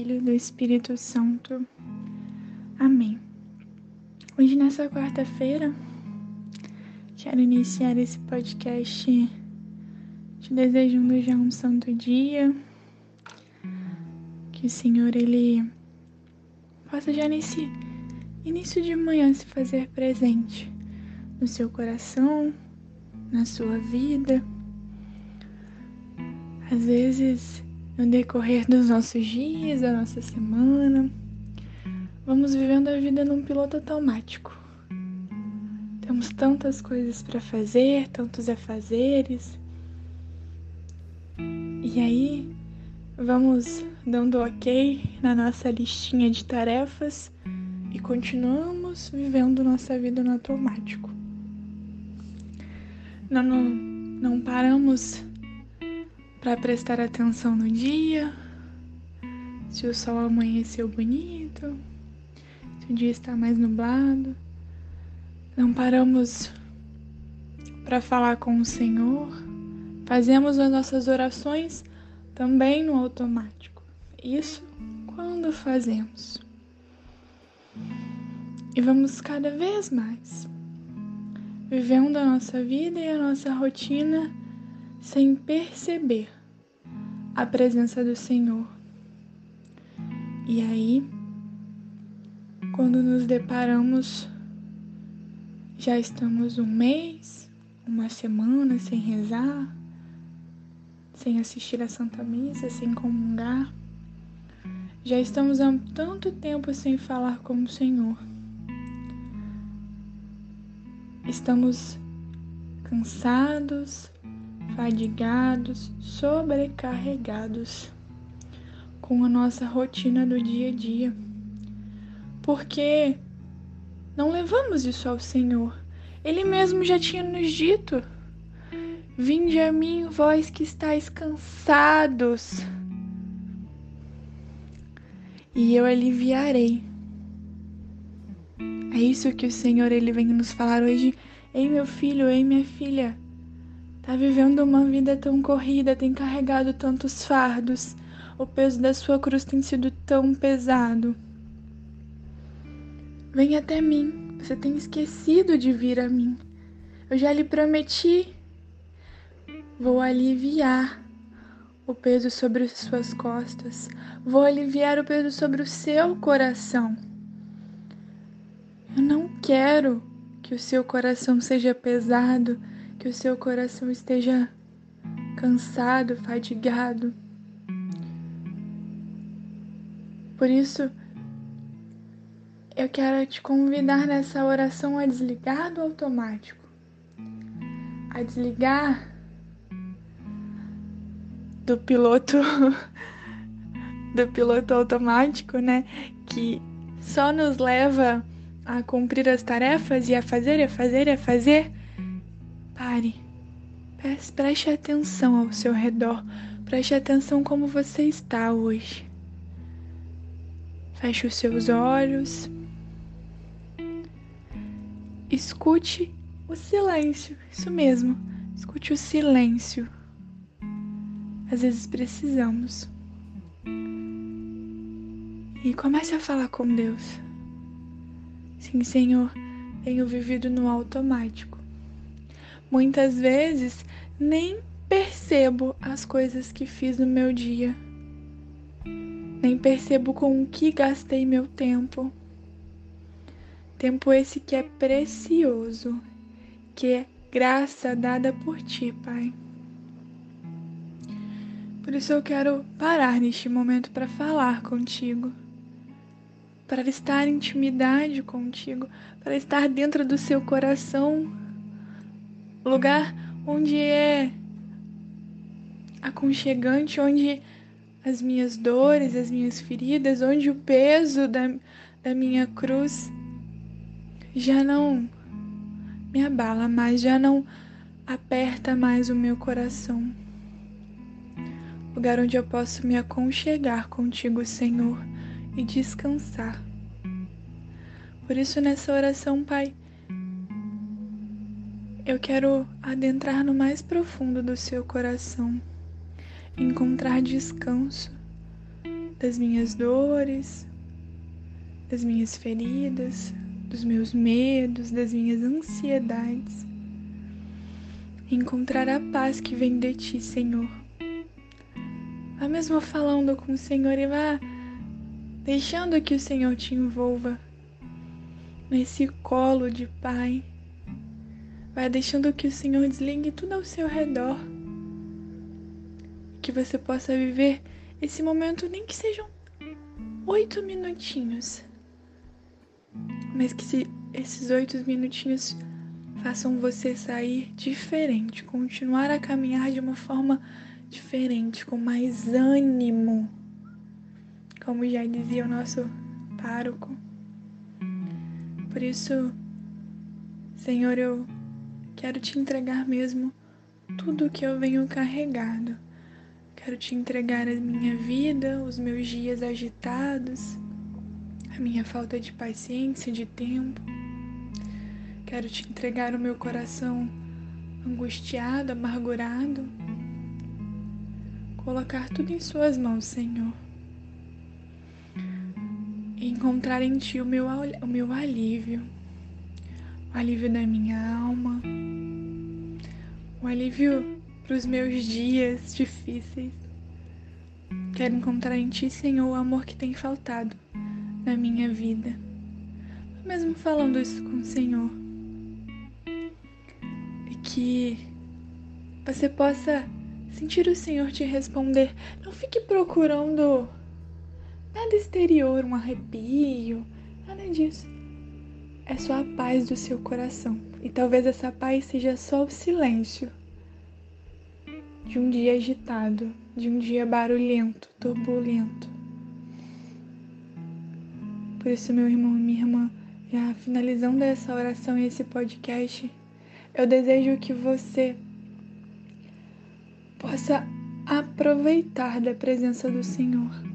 Filho e do Espírito Santo. Amém. Hoje, nessa quarta-feira, quero iniciar esse podcast te desejando já um santo dia. Que o Senhor, Ele possa já nesse início de manhã se fazer presente no seu coração, na sua vida. Às vezes, no decorrer dos nossos dias, da nossa semana. Vamos vivendo a vida num piloto automático. Temos tantas coisas para fazer, tantos afazeres. E aí, vamos dando ok na nossa listinha de tarefas e continuamos vivendo nossa vida no automático. Não, não, não paramos para prestar atenção no dia, se o sol amanheceu bonito, se o dia está mais nublado. Não paramos para falar com o Senhor, fazemos as nossas orações também no automático. Isso quando fazemos. E vamos cada vez mais vivendo a nossa vida e a nossa rotina sem perceber a presença do Senhor. E aí, quando nos deparamos, já estamos um mês, uma semana sem rezar, sem assistir a Santa Missa, sem comungar. Já estamos há tanto tempo sem falar com o Senhor. Estamos cansados, fadigados, sobrecarregados com a nossa rotina do dia a dia. Porque não levamos isso ao Senhor. Ele mesmo já tinha nos dito: Vinde a mim, vós que estáis cansados, e eu aliviarei. É isso que o Senhor ele vem nos falar hoje. Ei, meu filho, ei, minha filha, Tá vivendo uma vida tão corrida, tem carregado tantos fardos. O peso da sua cruz tem sido tão pesado. Vem até mim. Você tem esquecido de vir a mim. Eu já lhe prometi. Vou aliviar o peso sobre as suas costas. Vou aliviar o peso sobre o seu coração. Eu não quero que o seu coração seja pesado que o seu coração esteja cansado, fadigado. Por isso, eu quero te convidar nessa oração a desligar do automático, a desligar do piloto do piloto automático, né, que só nos leva a cumprir as tarefas e a fazer, a fazer, a fazer Pare. Preste atenção ao seu redor. Preste atenção como você está hoje. Feche os seus olhos. Escute o silêncio. Isso mesmo. Escute o silêncio. Às vezes precisamos. E comece a falar com Deus. Sim, Senhor, tenho vivido no automático. Muitas vezes nem percebo as coisas que fiz no meu dia, nem percebo com o que gastei meu tempo. Tempo esse que é precioso, que é graça dada por ti, Pai. Por isso eu quero parar neste momento para falar contigo, para estar em intimidade contigo, para estar dentro do seu coração lugar onde é aconchegante onde as minhas dores, as minhas feridas, onde o peso da, da minha cruz já não me abala mais, já não aperta mais o meu coração. Lugar onde eu posso me aconchegar contigo, Senhor, e descansar. Por isso, nessa oração, Pai, eu quero adentrar no mais profundo do seu coração, encontrar descanso das minhas dores, das minhas feridas, dos meus medos, das minhas ansiedades. Encontrar a paz que vem de ti, Senhor. Vá mesmo falando com o Senhor e vá deixando que o Senhor te envolva nesse colo de Pai Vai deixando que o Senhor desligue tudo ao seu redor. Que você possa viver esse momento, nem que sejam oito minutinhos. Mas que se esses oito minutinhos façam você sair diferente, continuar a caminhar de uma forma diferente, com mais ânimo. Como já dizia o nosso pároco. Por isso, Senhor, eu Quero te entregar mesmo tudo o que eu venho carregado. Quero te entregar a minha vida, os meus dias agitados, a minha falta de paciência, de tempo. Quero te entregar o meu coração angustiado, amargurado. Colocar tudo em Suas mãos, Senhor. E encontrar em Ti o meu, o meu alívio, o alívio da minha alma o alívio para os meus dias difíceis. Quero encontrar em Ti, Senhor, o amor que tem faltado na minha vida. Mesmo falando isso com o Senhor. E que você possa sentir o Senhor te responder. Não fique procurando nada exterior, um arrepio, nada disso. É só a paz do seu coração. E talvez essa paz seja só o silêncio de um dia agitado, de um dia barulhento, turbulento. Por isso, meu irmão e minha irmã, já finalizando essa oração e esse podcast, eu desejo que você possa aproveitar da presença do Senhor.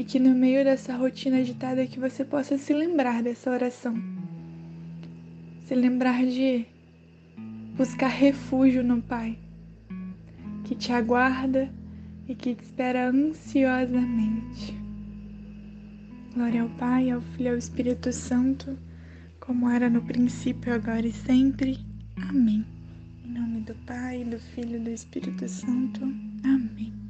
E que no meio dessa rotina agitada que você possa se lembrar dessa oração se lembrar de buscar refúgio no Pai, que te aguarda e que te espera ansiosamente. Glória ao Pai, ao Filho e ao Espírito Santo, como era no princípio, agora e sempre. Amém. Em nome do Pai, do Filho e do Espírito Santo. Amém.